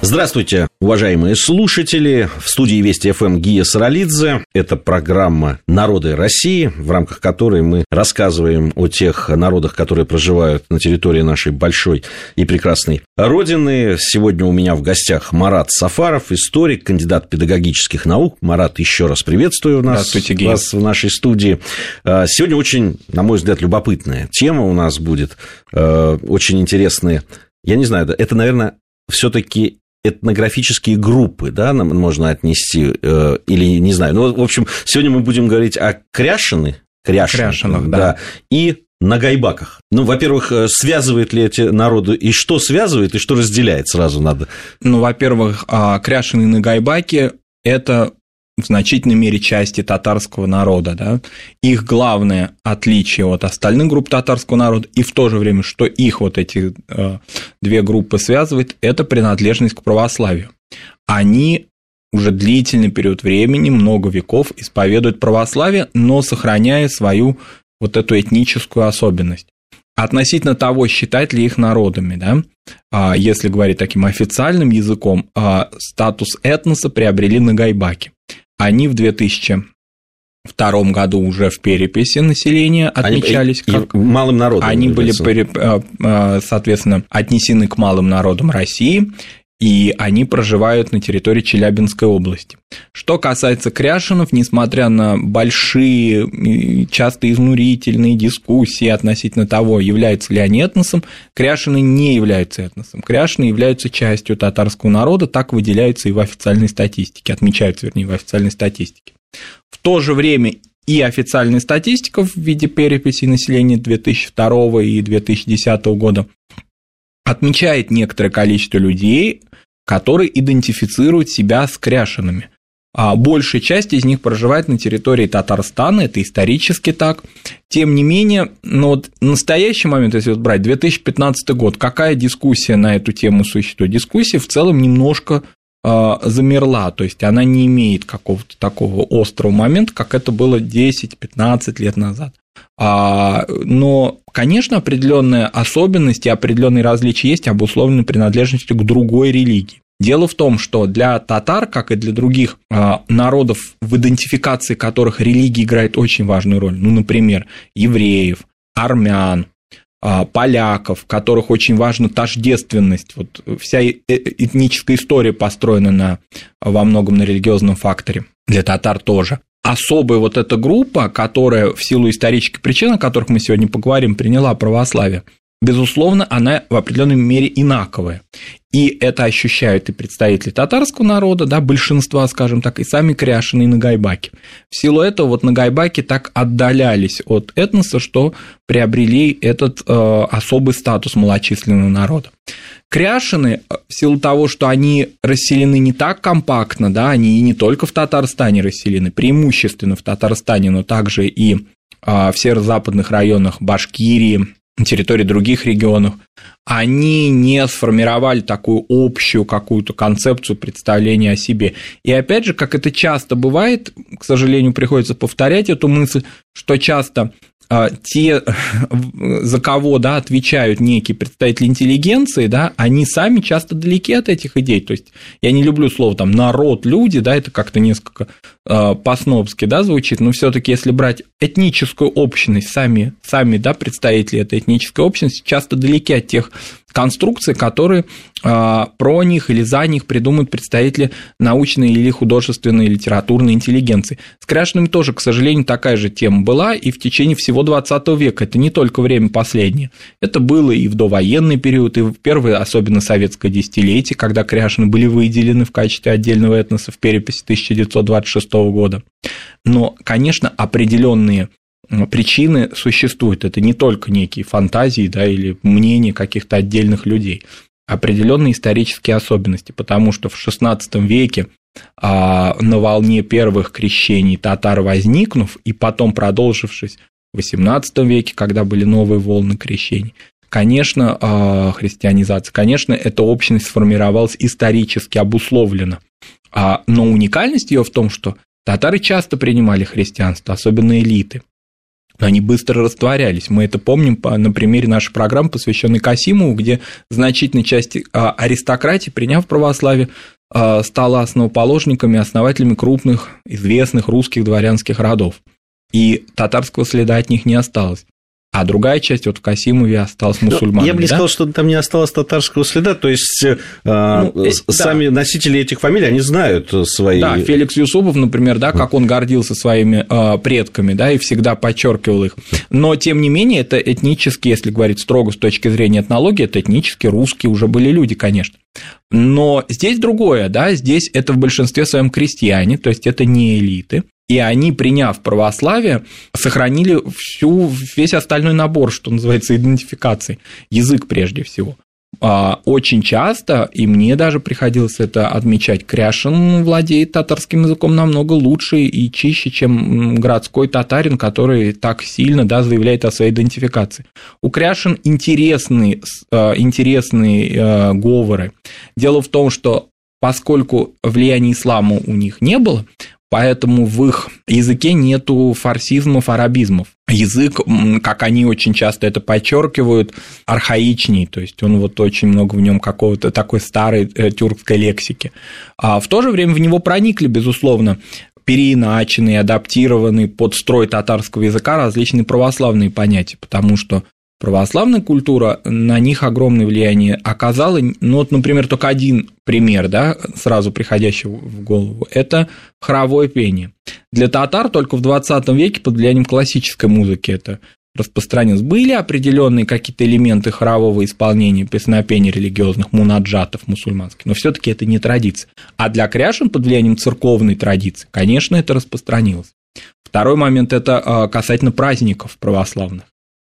Здравствуйте, уважаемые слушатели. В студии Вести ФМ Гия Саралидзе. Это программа «Народы России», в рамках которой мы рассказываем о тех народах, которые проживают на территории нашей большой и прекрасной Родины. Сегодня у меня в гостях Марат Сафаров, историк, кандидат педагогических наук. Марат, еще раз приветствую нас, вас в нашей студии. А, сегодня очень, на мой взгляд, любопытная тема у нас будет. А, очень интересные я не знаю, это, наверное, все-таки этнографические группы, да, нам можно отнести, э, или не знаю. Ну, в общем, сегодня мы будем говорить о Кряшины, Кряшинах, Кряшинах да. да, и на гайбаках. Ну, во-первых, э, связывает ли эти народы, и что связывает, и что разделяет, сразу надо. Ну, во-первых, а, Кряшины на гайбаке – это в значительной мере части татарского народа. Да? Их главное отличие от остальных групп татарского народа, и в то же время, что их вот эти э, две группы связывает, это принадлежность к православию. Они уже длительный период времени, много веков исповедуют православие, но сохраняя свою вот эту этническую особенность. Относительно того, считать ли их народами, да, а, если говорить таким официальным языком, а, статус этноса приобрели на Гайбаке. Они в 2002 году уже в переписи населения отмечались они, как малым народом. Они были, э, э, соответственно, отнесены к малым народам России, и они проживают на территории Челябинской области. Что касается кряшинов, несмотря на большие, часто изнурительные дискуссии относительно того, являются ли они этносом, кряшины не являются этносом. Кряшины являются частью татарского народа, так выделяются и в официальной статистике, отмечаются, вернее, в официальной статистике. В то же время и официальная статистика в виде переписи населения 2002 и 2010 года отмечает некоторое количество людей, которые идентифицируют себя с кряшинами. А большая часть из них проживает на территории Татарстана, это исторически так. Тем не менее, ну вот в настоящий момент, если вот брать 2015 год, какая дискуссия на эту тему существует? Дискуссия в целом немножко замерла, то есть она не имеет какого-то такого острого момента, как это было 10-15 лет назад. А, но, конечно, определенные особенности, определенные различия есть, обусловлены принадлежностью к другой религии. Дело в том, что для татар, как и для других а, народов, в идентификации которых религия играет очень важную роль, ну, например, евреев, армян, а, поляков, в которых очень важна тождественность. Вот вся э, этническая история построена на, во многом на религиозном факторе. Для татар тоже особая вот эта группа, которая в силу исторических причин, о которых мы сегодня поговорим, приняла православие, безусловно, она в определенной мере инаковая. И это ощущают и представители татарского народа, да, большинства, скажем так, и сами кряшины и нагайбаки. В силу этого вот нагайбаки так отдалялись от этноса, что приобрели этот э, особый статус малочисленного народа. Кряшины, э, в силу того, что они расселены не так компактно, да, они и не только в Татарстане расселены, преимущественно в Татарстане, но также и а, в северо-западных районах Башкирии, территории других регионов, они не сформировали такую общую какую-то концепцию представления о себе. И опять же, как это часто бывает, к сожалению, приходится повторять эту мысль, что часто те, за кого да, отвечают некие представители интеллигенции, да, они сами часто далеки от этих идей. То есть я не люблю слово там народ, люди, да, это как-то несколько э, по-снобски да, звучит, но все-таки если брать этническую общность, сами, сами да, представители этой этнической общности часто далеки от тех конструкции, которые а, про них или за них придумают представители научной или художественной литературной интеллигенции. С Кряшиным тоже, к сожалению, такая же тема была и в течение всего 20 века. Это не только время последнее. Это было и в довоенный период, и в первое, особенно советское десятилетие, когда Кряшины были выделены в качестве отдельного этноса в переписи 1926 года. Но, конечно, определенные причины существуют. Это не только некие фантазии да, или мнения каких-то отдельных людей, определенные исторические особенности, потому что в XVI веке а, на волне первых крещений татар возникнув и потом продолжившись XVIII веке, когда были новые волны крещений, конечно, а, христианизация, конечно, эта общность сформировалась исторически обусловлена, а, но уникальность ее в том, что татары часто принимали христианство, особенно элиты. но они быстро растворялись. Мы это помним по, на примере нашей программы, посвященной Касимову, где значительная часть а, аристократии, приняв православие, стала основоположниками, основателями крупных, известных русских дворянских родов. И татарского следа от них не осталось а другая часть вот в Касимове осталась ну, мусульманами. Я бы не да? сказал, что там не осталось татарского следа, то есть э, ну, э, сами да. носители этих фамилий, они знают свои... Да, Феликс Юсупов, например, да, как он гордился своими э, предками, да, и всегда подчеркивал их. Но, тем не менее, это этнически, если говорить строго с точки зрения этнологии, это этнически русские уже были люди, конечно. Но здесь другое, да, здесь это в большинстве своем крестьяне, то есть это не элиты, и они, приняв православие, сохранили всю, весь остальной набор, что называется, идентификации, язык прежде всего. А, очень часто, и мне даже приходилось это отмечать, Кряшин владеет татарским языком намного лучше и чище, чем городской татарин, который так сильно да, заявляет о своей идентификации. У Кряшин интересные, а, интересные а, говоры. Дело в том, что поскольку влияния ислама у них не было, Поэтому в их языке нету фарсизмов, арабизмов. Язык, как они очень часто это подчеркивают, архаичней, то есть он вот очень много в нем какого-то такой старой э, тюркской лексики. А в то же время в него проникли, безусловно, переиначенные, адаптированные под строй татарского языка различные православные понятия, потому что православная культура на них огромное влияние оказала. Ну, вот, например, только один пример, да, сразу приходящий в голову, это хоровое пение. Для татар только в 20 веке под влиянием классической музыки это распространилось. Были определенные какие-то элементы хорового исполнения песнопений религиозных, мунаджатов мусульманских, но все-таки это не традиция. А для кряшин под влиянием церковной традиции, конечно, это распространилось. Второй момент – это а, касательно праздников православных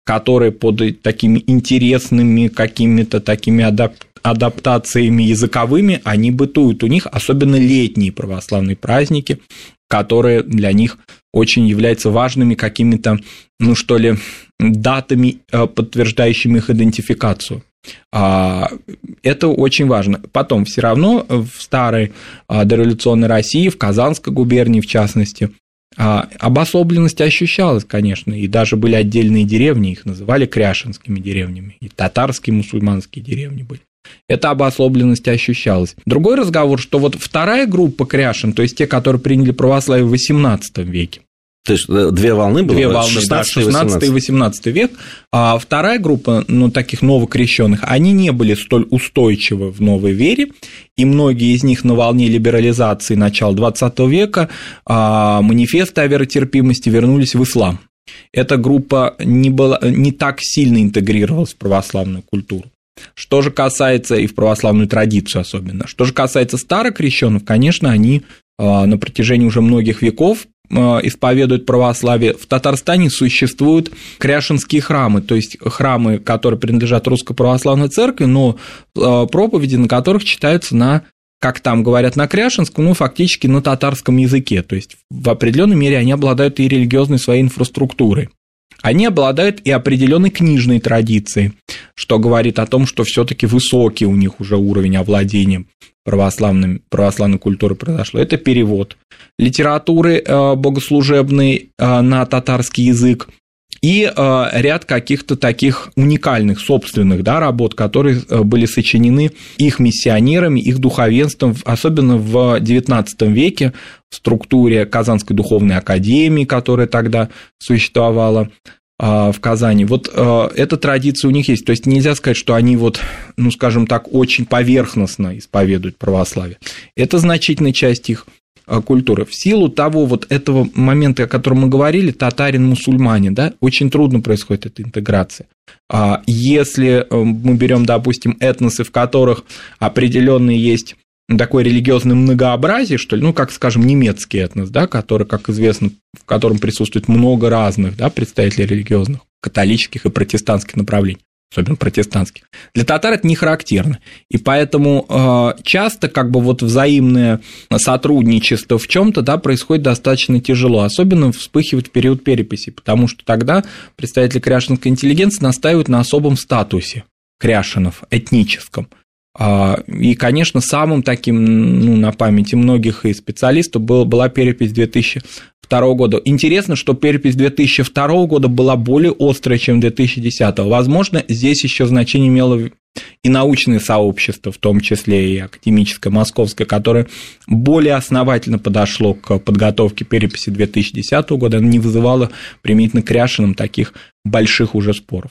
которые под такими интересными какими-то такими адап адаптациями языковыми, они бытуют. У них особенно летние православные праздники, которые для них очень являются важными какими-то, ну что ли, датами, э, подтверждающими их идентификацию. А, это очень важно. Потом все равно в старой а, дореволюционной России, в Казанской губернии в частности, обособленность ощущалась, конечно, и даже были отдельные деревни, их называли кряшинскими деревнями, и татарские мусульманские деревни были. Эта обособленность ощущалась. Другой разговор, что вот вторая группа кряшин, то есть те, которые приняли православие в XVIII веке, то есть э, две волны было? Две волны, 16, да, 16 и 18 век. А вторая группа, ну, таких новокрещенных, они не были столь устойчивы в новой вере, и многие из них на волне либерализации начала 20 века а, манифесты о веротерпимости вернулись в ислам. Эта группа не, была, не так сильно интегрировалась в православную культуру. Что же касается, и в православную традицию особенно, что же касается старокрещенных, конечно, они на протяжении уже многих веков Э, исповедуют православие, в Татарстане существуют кряшинские храмы, то есть храмы, которые принадлежат Русской Православной Церкви, но э, проповеди на которых читаются на как там говорят на кряшинском, ну, фактически на татарском языке. То есть в определенной мере они обладают и религиозной своей инфраструктурой. Они обладают и определенной книжной традицией, что говорит о том, что все-таки высокий у них уже уровень овладения православным, православной культуры произошло. Это перевод литературы э, богослужебной э, на татарский язык и э, ряд каких-то таких уникальных собственных да, работ, которые были сочинены их миссионерами, их духовенством, особенно в XIX веке в структуре Казанской духовной академии, которая тогда существовала, в Казани. Вот эта традиция у них есть. То есть нельзя сказать, что они вот, ну, скажем так, очень поверхностно исповедуют православие. Это значительная часть их Э, культуры. В силу того вот этого момента, о котором мы говорили, татарин-мусульманин, да, очень трудно происходит эта интеграция. А если э, мы берем, допустим, этносы, в которых определенные есть такое религиозное многообразие, что ли, ну, как, скажем, немецкий этнос, да, который, как известно, в котором присутствует много разных да, представителей религиозных, католических и протестантских направлений особенно протестантских. Для татар это не характерно. И поэтому э, часто как бы вот взаимное сотрудничество в чем то да, происходит достаточно тяжело, особенно вспыхивает в период переписи, потому что тогда представители кряшинской интеллигенции настаивают на особом статусе кряшинов, этническом. А, и, конечно, самым таким, ну, на памяти многих и специалистов был, была перепись 2002 2002 года. Интересно, что перепись 2002 года была более острая, чем 2010. Возможно, здесь еще значение имело и научное сообщество, в том числе и академическое московское, которое более основательно подошло к подготовке переписи 2010 года, оно не вызывало применительно к Ряшинам таких больших уже споров.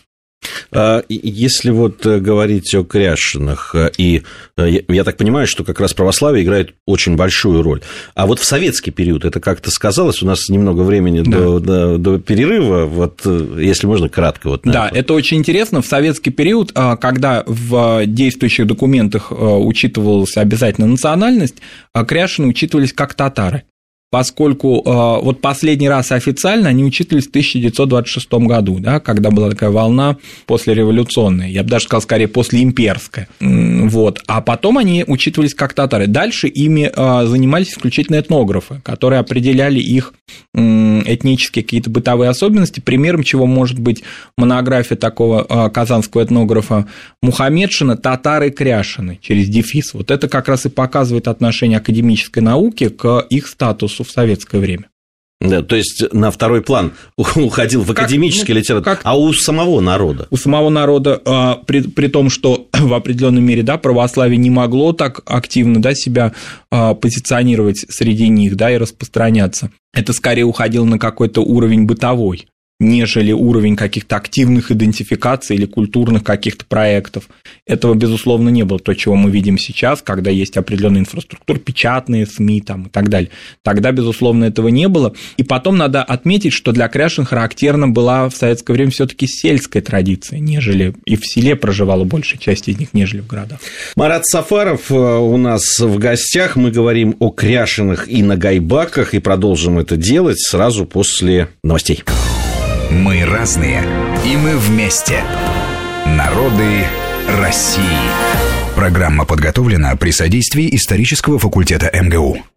А, если вот э, говорить о Кряшинах, э, и э, я так понимаю, что как раз православие играет очень большую роль. А вот в советский период это как-то сказалось? У нас немного времени да. до, до, до перерыва, вот если можно кратко. Вот, да, это очень интересно. В советский период, а, когда в действующих документах учитывалась обязательно национальность, а Кряшины учитывались как татары поскольку э, вот последний раз официально они учитывались в 1926 году, да, когда была такая волна послереволюционная, я бы даже сказал, скорее послеимперская, вот, а потом они учитывались как татары. Дальше ими э, занимались исключительно этнографы, которые определяли их этнические какие-то бытовые особенности, примером чего может быть монография такого э, казанского этнографа Мухаммедшина «Татары Кряшины» через дефис. Вот это как раз и показывает отношение академической науки к их статусу в советское время. Да, то есть на второй план уходил в академический ну, литератур, как... а у самого народа? У самого народа, а, при, при том, что в определенной мере да, православие не могло так активно да, себя а, позиционировать среди них да, и распространяться. Это скорее уходило на какой-то уровень бытовой нежели уровень каких-то активных идентификаций или культурных каких-то проектов. Этого, безусловно, не было. То, чего мы видим сейчас, когда есть определенная инфраструктура, печатные СМИ там, и так далее. Тогда, безусловно, этого не было. И потом надо отметить, что для Кряшин характерна была в советское время все-таки сельская традиция, нежели и в селе проживала большая часть из них, нежели в городах. Марат Сафаров э, у нас в гостях. Мы говорим о Кряшинах и Нагайбаках и продолжим это делать сразу после новостей. Мы разные, и мы вместе. Народы России. Программа подготовлена при содействии исторического факультета МГУ.